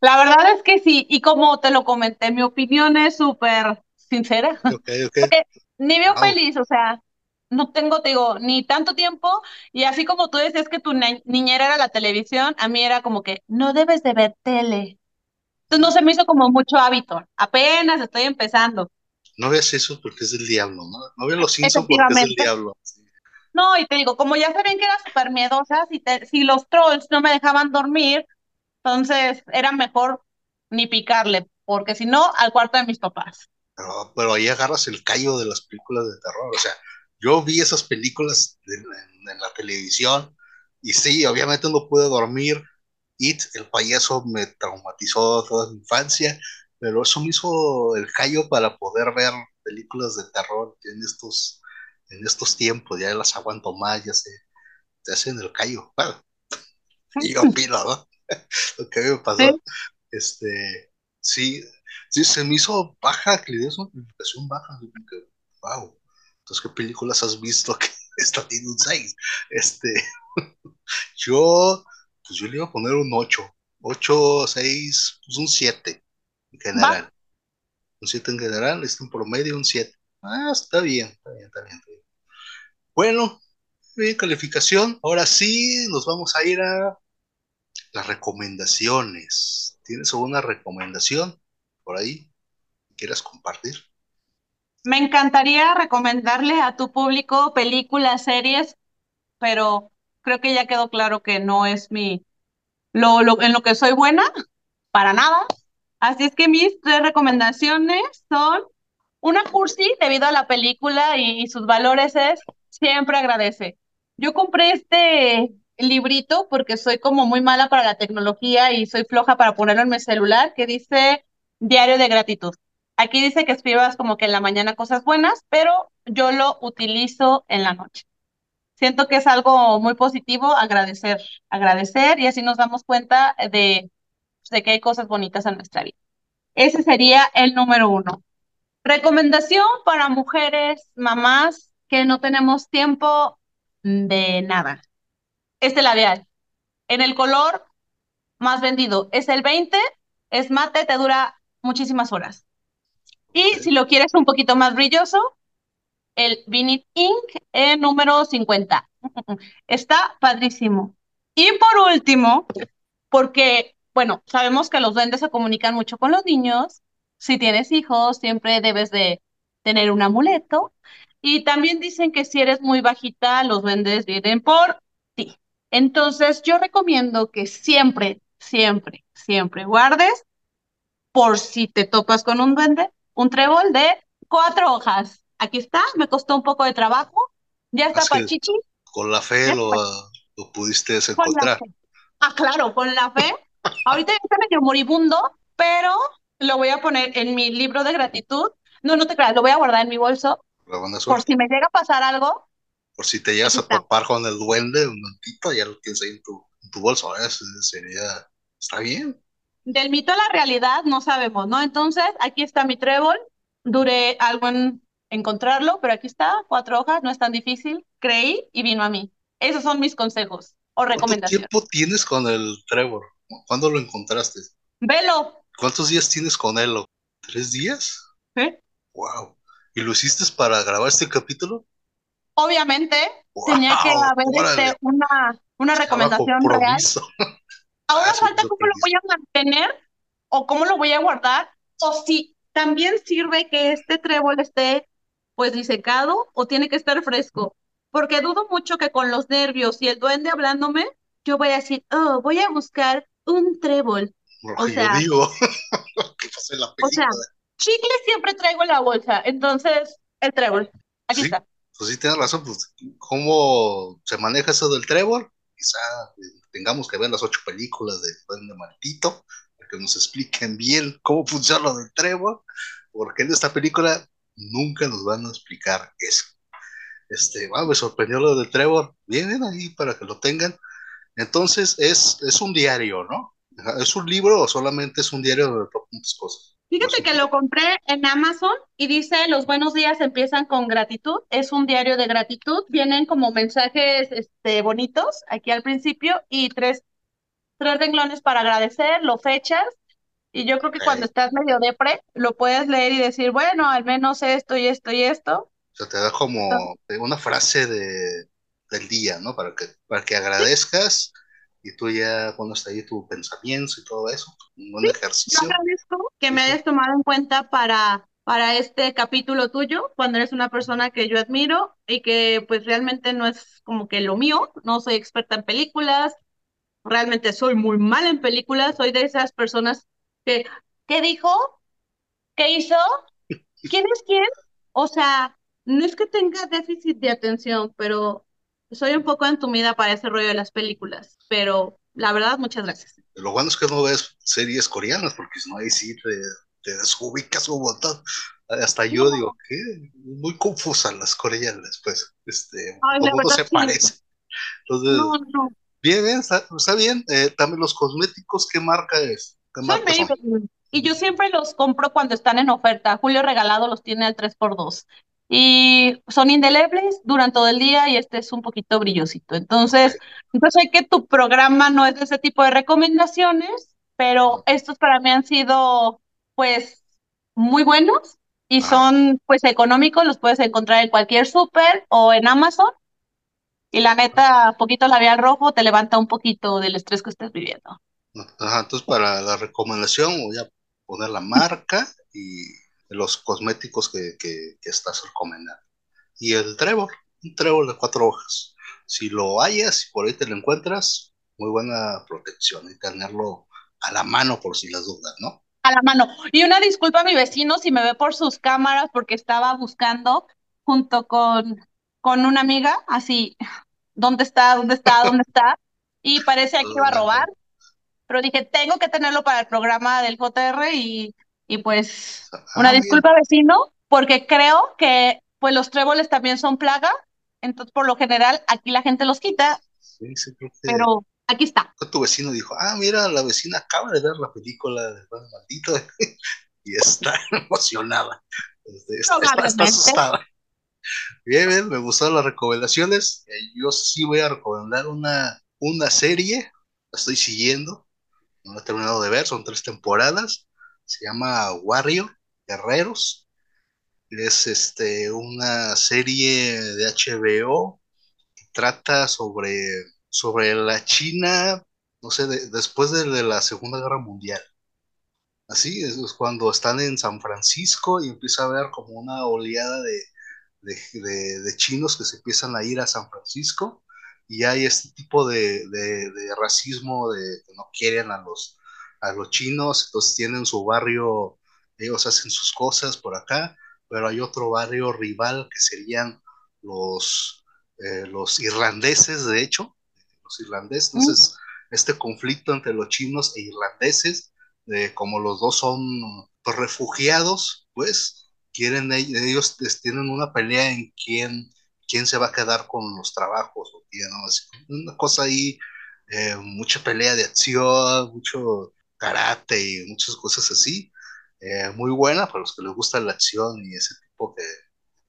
La verdad es que sí, y como te lo comenté, mi opinión es súper sincera. Ok, ok. Ni veo feliz, o sea, no tengo, te digo, ni tanto tiempo, y así como tú decías que tu niñera era la televisión, a mí era como que no debes de ver tele. Entonces no se me hizo como mucho hábito, apenas estoy empezando. No veas eso porque es del diablo, ¿no? No veas los Simpsons porque es del diablo. No, y te digo, como ya sabían que era súper miedosa, si, si los trolls no me dejaban dormir, entonces era mejor ni picarle, porque si no, al cuarto de mis papás. Pero, ahí agarras el callo de las películas de terror. O sea, yo vi esas películas en, la televisión y sí, obviamente no pude dormir. It, el payaso, me traumatizó toda mi infancia, pero eso me hizo el callo para poder ver películas de terror en estos, en estos tiempos. Ya las aguanto más, ya se, se hacen el callo. Bueno, y yo opino, ¿no? Lo que me pasó. Este, sí, Sí, se me hizo baja, que le dio una baja. wow. Entonces, ¿qué películas has visto que esta tiene un 6? Este, yo, pues yo le iba a poner un 8. 8, 6, pues un 7 en general. Un 7 en general, este en promedio un 7. Ah, está bien, está bien, está bien, está bien. Bueno, bien, calificación. Ahora sí, nos vamos a ir a las recomendaciones. ¿Tienes alguna recomendación? por ahí quieras compartir. Me encantaría recomendarle a tu público películas, series, pero creo que ya quedó claro que no es mi lo, lo, en lo que soy buena, para nada. Así es que mis tres recomendaciones son una cursi debido a la película y, sus valores es siempre agradece. Yo compré este librito porque soy como muy mala para la tecnología y soy floja para ponerlo en mi celular que dice Diario de gratitud. Aquí dice que escribas como que en la mañana cosas buenas, pero yo lo utilizo en la noche. Siento que es algo muy positivo agradecer, agradecer y así nos damos cuenta de, de que hay cosas bonitas en nuestra vida. Ese sería el número uno. Recomendación para mujeres, mamás que no tenemos tiempo de nada. Este labial, en el color más vendido, es el 20, es mate, te dura muchísimas horas. Y si lo quieres un poquito más brilloso, el Vinit Ink en número 50. Está padrísimo. Y por último, porque, bueno, sabemos que los duendes se comunican mucho con los niños. Si tienes hijos, siempre debes de tener un amuleto. Y también dicen que si eres muy bajita, los duendes vienen por ti. Entonces, yo recomiendo que siempre, siempre, siempre guardes por si te topas con un duende, un trébol de cuatro hojas. Aquí está, me costó un poco de trabajo. Ya está Pachichi. Con la fe lo, lo, pudiste encontrar. Ah, claro, con la fe. Ahorita está medio moribundo, pero lo voy a poner en mi libro de gratitud. No, no te creas, lo voy a guardar en mi bolso. Por si me llega a pasar algo. Por si te llegas a topar con el duende un momentito, ya lo tienes ahí en tu, en tu bolso. ¿eh? Sería, está bien. Del mito a la realidad no sabemos, ¿no? Entonces, aquí está mi trébol. Duré algo en encontrarlo, pero aquí está, cuatro hojas, no es tan difícil. Creí y vino a mí. Esos son mis consejos o recomendaciones. ¿Cuánto tiempo tienes con el trébol? ¿Cuándo lo encontraste? Velo. ¿Cuántos días tienes con él? ¿Tres días? ¿Sí? Wow. ¿Y lo hiciste para grabar este capítulo? Obviamente, tenía que haber este, una, una recomendación real. Ahora falta cómo lo voy a mantener o cómo lo voy a guardar o si también sirve que este trébol esté pues disecado o tiene que estar fresco. Porque dudo mucho que con los nervios y el duende hablándome, yo voy a decir, oh, voy a buscar un trébol. o sea, digo. O sea, chicle siempre traigo en la bolsa, entonces el trébol, aquí Sí, está. pues sí, tienes razón, pues, ¿cómo se maneja eso del trébol? Quizá eh, tengamos que ver las ocho películas de Duende Maldito, para que nos expliquen bien cómo funciona lo del trébol, porque en esta película nunca nos van a explicar eso. Este, wow, me sorprendió lo del trébol, vienen ahí para que lo tengan. Entonces, es, es un diario, ¿no? ¿Es un libro o solamente es un diario donde muchas cosas? No Fíjate sé. que lo compré en Amazon y dice los buenos días empiezan con gratitud. Es un diario de gratitud. Vienen como mensajes este, bonitos aquí al principio y tres, tres renglones para agradecer, lo fechas. Y yo creo que cuando estás medio depre, lo puedes leer y decir, bueno, al menos esto y esto y esto. O sea, te da como una frase de, del día, ¿no? Para que, para que agradezcas y tú ya pones ahí tu pensamiento y todo eso. Un buen Yo ejercicio. agradezco que Sí, me sí. hayas tomado en cuenta para, para este capítulo tuyo, cuando eres una persona que yo admiro y que pues realmente no es como que lo mío, no soy experta en películas, realmente soy muy mala en películas, soy de esas personas que, ¿qué dijo? ¿Qué hizo? ¿Quién es quién? O sea, no es que tenga déficit de atención, pero soy un poco entumida para ese rollo de las películas, pero la verdad, muchas gracias. Lo bueno es que no ves series coreanas, porque si no, ahí sí te, te desubicas un montón. Hasta yo No. digo, ¿qué? Muy confusas las coreanas, pues. Este, Ay, verdad se sí. parece. Entonces, No, no. bien, bien, está, está bien. Eh, también los cosméticos, ¿qué marca es? ¿Qué marca son? Y yo siempre los compro cuando están en oferta. Julio Regalado los tiene al 3x2. Y son indelebles, duran todo el día y este es un poquito brillosito. Entonces, yo sé que tu programa no es de ese tipo de recomendaciones, pero estos para mí han sido, pues, muy buenos y son, pues, económicos. Los puedes encontrar en cualquier súper o en Amazon. Y la neta, poquito labial rojo te levanta un poquito del estrés que estés viviendo. Ajá, entonces para la recomendación voy a poner la marca y los cosméticos que, que, que estás recomendando. Y el trébol, un trébol de cuatro hojas. Si lo hallas y por ahí te lo encuentras, muy buena protección y tenerlo a la mano por si las dudas, ¿no? a la mano. Y una disculpa a mi vecino si me ve por sus cámaras porque estaba buscando junto con, con una amiga, así, ¿dónde está? ¿Dónde está? ¿Dónde está? Y parece que iba a robar, pero dije, tengo que tenerlo para el programa del JR y, y pues una Ah, bien. disculpa vecino porque creo que pues los tréboles también son plaga, entonces por lo general aquí la gente los quita, Sí, sí, creo que pero aquí está. tu vecino dijo, ah, mira, la vecina acaba de ver la película de Juan Maldito y está emocionada. Este, está, está- está Probablemente. asustada. Bien, bien, me gustaron las recomendaciones. Eh, Yo sí voy a recomendar una, una serie, la estoy siguiendo, no la he terminado de ver, son tres temporadas. Se llama Warrior, Guerreros. Es este, una serie de HBO que trata sobre, sobre la China, no sé, de- después de, la Segunda Guerra Mundial. Así es, cuando están en San Francisco y empieza a haber como una oleada de- de chinos que se empiezan a ir a San Francisco y hay este tipo de, de- de racismo de que no quieren a los, a los chinos, entonces tienen su barrio, ellos hacen sus cosas por acá, pero hay otro barrio rival que serían los, eh, los irlandeses, de hecho, los irlandeses, entonces este conflicto entre los chinos e irlandeses, de como los dos son refugiados, pues quieren ellos pues, tienen una pelea en quién, quién se va a quedar con los trabajos o quién, ¿no? Una cosa ahí, eh, mucha pelea de acción, mucho karate y muchas cosas así, eh, muy buena para los que les gusta la acción y ese tipo de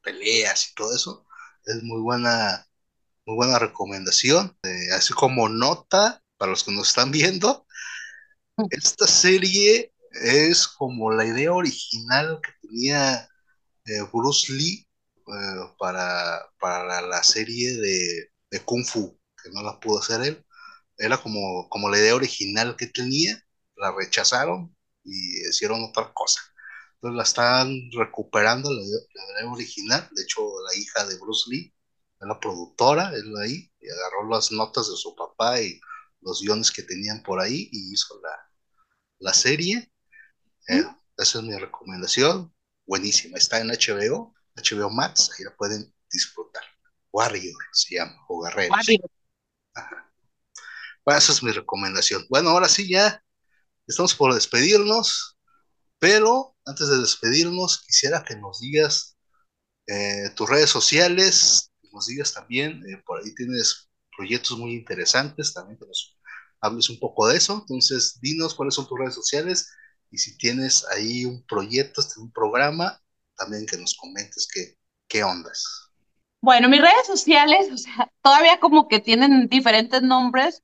peleas y todo eso, es muy buena, muy buena recomendación, eh, así como nota para los que nos están viendo, esta serie es como la idea original que tenía eh, Bruce Lee para, para la serie de, de Kung Fu, que no la pudo hacer él. Era como, como la idea original que tenía, la rechazaron y hicieron otra cosa. Entonces la están recuperando la, original. De hecho, la hija de Bruce Lee, la productora, él ahí, y agarró las notas de su papá y los guiones que tenían por ahí y hizo la, la serie. Eh, esa es mi recomendación. Buenísima. Está en HBO, HBO Max, ahí la pueden disfrutar. Warrior se llama, o Guerreros. Bueno, esa es mi recomendación. Bueno, ahora sí ya estamos por despedirnos, pero antes de despedirnos, quisiera que nos digas eh, tus redes sociales, nos digas también, eh, por ahí tienes proyectos muy interesantes, también que nos hables un poco de eso. Entonces, dinos cuáles son tus redes sociales y si tienes ahí un proyecto, este, un programa, también que nos comentes qué, qué ondas. Bueno, mis redes sociales, todavía como que tienen diferentes nombres,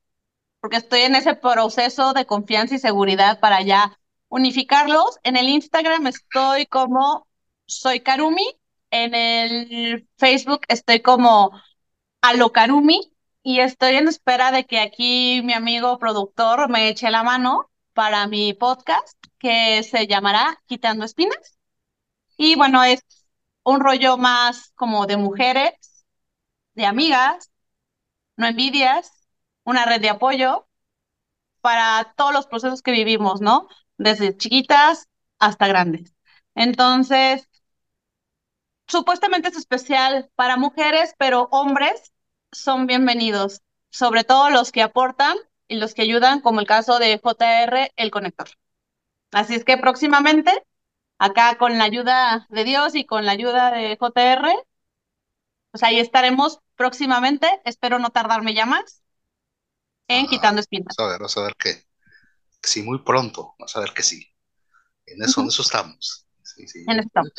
porque estoy en ese proceso de confianza y seguridad para ya unificarlos. En el Instagram estoy como soy Karumi, en el Facebook estoy como Alokarumi y estoy en espera de que aquí mi amigo productor me eche la mano para mi podcast que se llamará Quitando Espinas. Y bueno, es un rollo más como de mujeres, de amigas, no envidias, una red de apoyo para todos los procesos que vivimos, ¿no? Desde chiquitas hasta grandes. Entonces, supuestamente es especial para mujeres, pero hombres son bienvenidos, sobre todo los que aportan y los que ayudan, como el caso de JR, el conector. Así es que próximamente, acá con la ayuda de Dios y con la ayuda de JR, pues ahí estaremos próximamente, espero no tardarme ya más, en quitando espinas. Vamos a ver, vamos a ver que, sí, muy pronto, vamos a ver que sí. En eso, en eso estamos. Sí, sí, en eso estamos.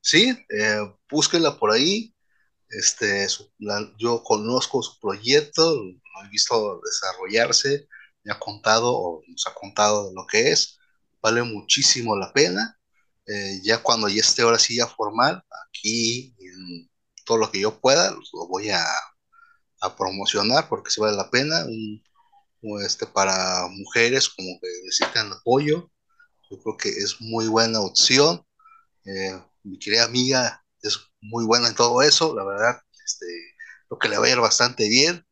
Sí, eh, búsquenla por ahí. Este, yo conozco su proyecto, lo he visto desarrollarse, me ha contado o nos ha contado lo que es, vale muchísimo la pena. Eh, ya cuando ya esté ahora sí ya formal, aquí en todo lo que yo pueda, lo voy a, a promocionar porque se vale la pena. este, para mujeres como que necesitan apoyo, yo creo que es muy buena opción. Eh, mi querida amiga es muy buena en todo eso, la verdad, este, creo que le va a ir bastante bien.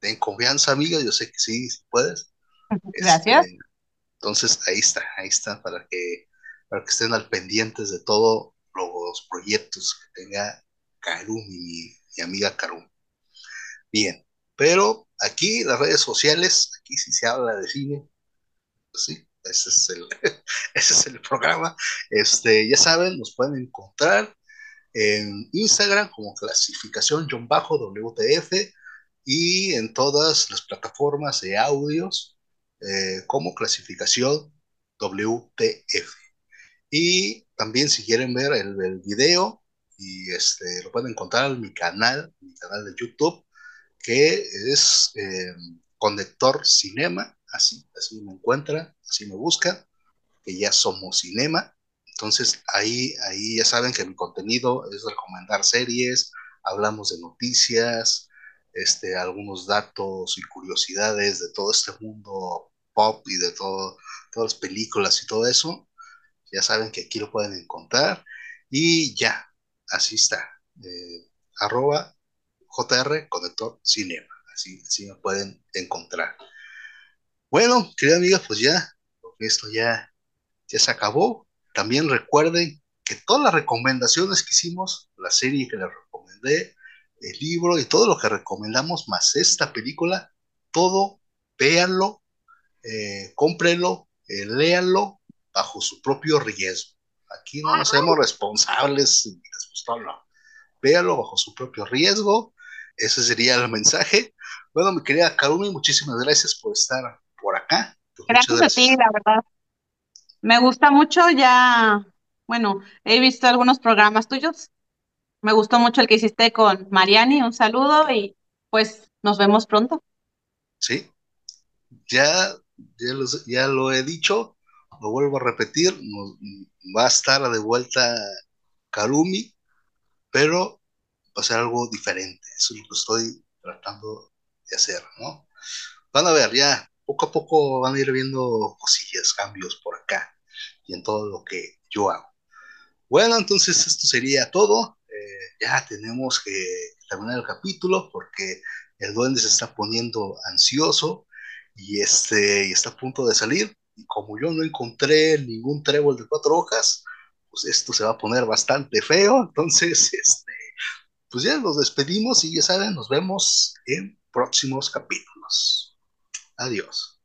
Ten confianza, amiga, yo sé que sí, si puedes. Gracias. Este, entonces, ahí está, ahí está, para que, para que estén al pendientes de todos los proyectos que tenga Karumi, mi, mi amiga Karumi. Bien, pero aquí las redes sociales, aquí sí se habla de cine, pues sí, ese es el, ese es el programa. Este, ya saben, nos pueden encontrar en Instagram como clasificación John Bajo WTF y en todas las plataformas de audios eh, como clasificación WTF. Y también si quieren ver el, video, y este, lo pueden encontrar en mi canal, mi canal de YouTube, que es eh, Conector Cinema, así, así me encuentran, así me buscan, que ya somos Cinema. Entonces ahí, ahí ya saben que mi contenido es recomendar series, hablamos de noticias, este, algunos datos y curiosidades de todo este mundo pop y de todo, todas las películas y todo eso. Ya saben que aquí lo pueden encontrar. Y ya, así está. Eh, arroba JR Conector Cinema. Así, así me pueden encontrar. Bueno, querida amiga, pues ya, esto ya, ya se acabó. También recuerden que todas las recomendaciones que hicimos, la serie que les recomendé, el libro y todo lo que recomendamos, más esta película, todo, véanlo, eh, cómprenlo, eh, léanlo bajo su propio riesgo. Aquí no nos hacemos responsables si les gustó o no. Véanlo bajo su propio riesgo. Ese sería el mensaje. Bueno, mi querida Karumi, muchísimas gracias por estar por acá. Pues gracias, a ti, la verdad. Me gusta mucho ya, bueno, he visto algunos programas tuyos. Me gustó mucho el que hiciste con Mariani. Un saludo y pues nos vemos pronto. Sí, ya, ya, lo he dicho, lo vuelvo a repetir, va a estar de vuelta Karumi, pero va a ser algo diferente. Eso es lo que estoy tratando de hacer, ¿no? Van a ver, ya poco a poco van a ir viendo cosillas, cambios por acá y en todo lo que yo hago. Bueno, entonces esto sería todo. Eh, ya tenemos que terminar el capítulo porque el duende se está poniendo ansioso y, este, y está a punto de salir y como yo no encontré ningún trébol de cuatro hojas, pues esto se va a poner bastante feo. Entonces, este, pues ya nos despedimos y ya saben, nos vemos en próximos capítulos. Adiós.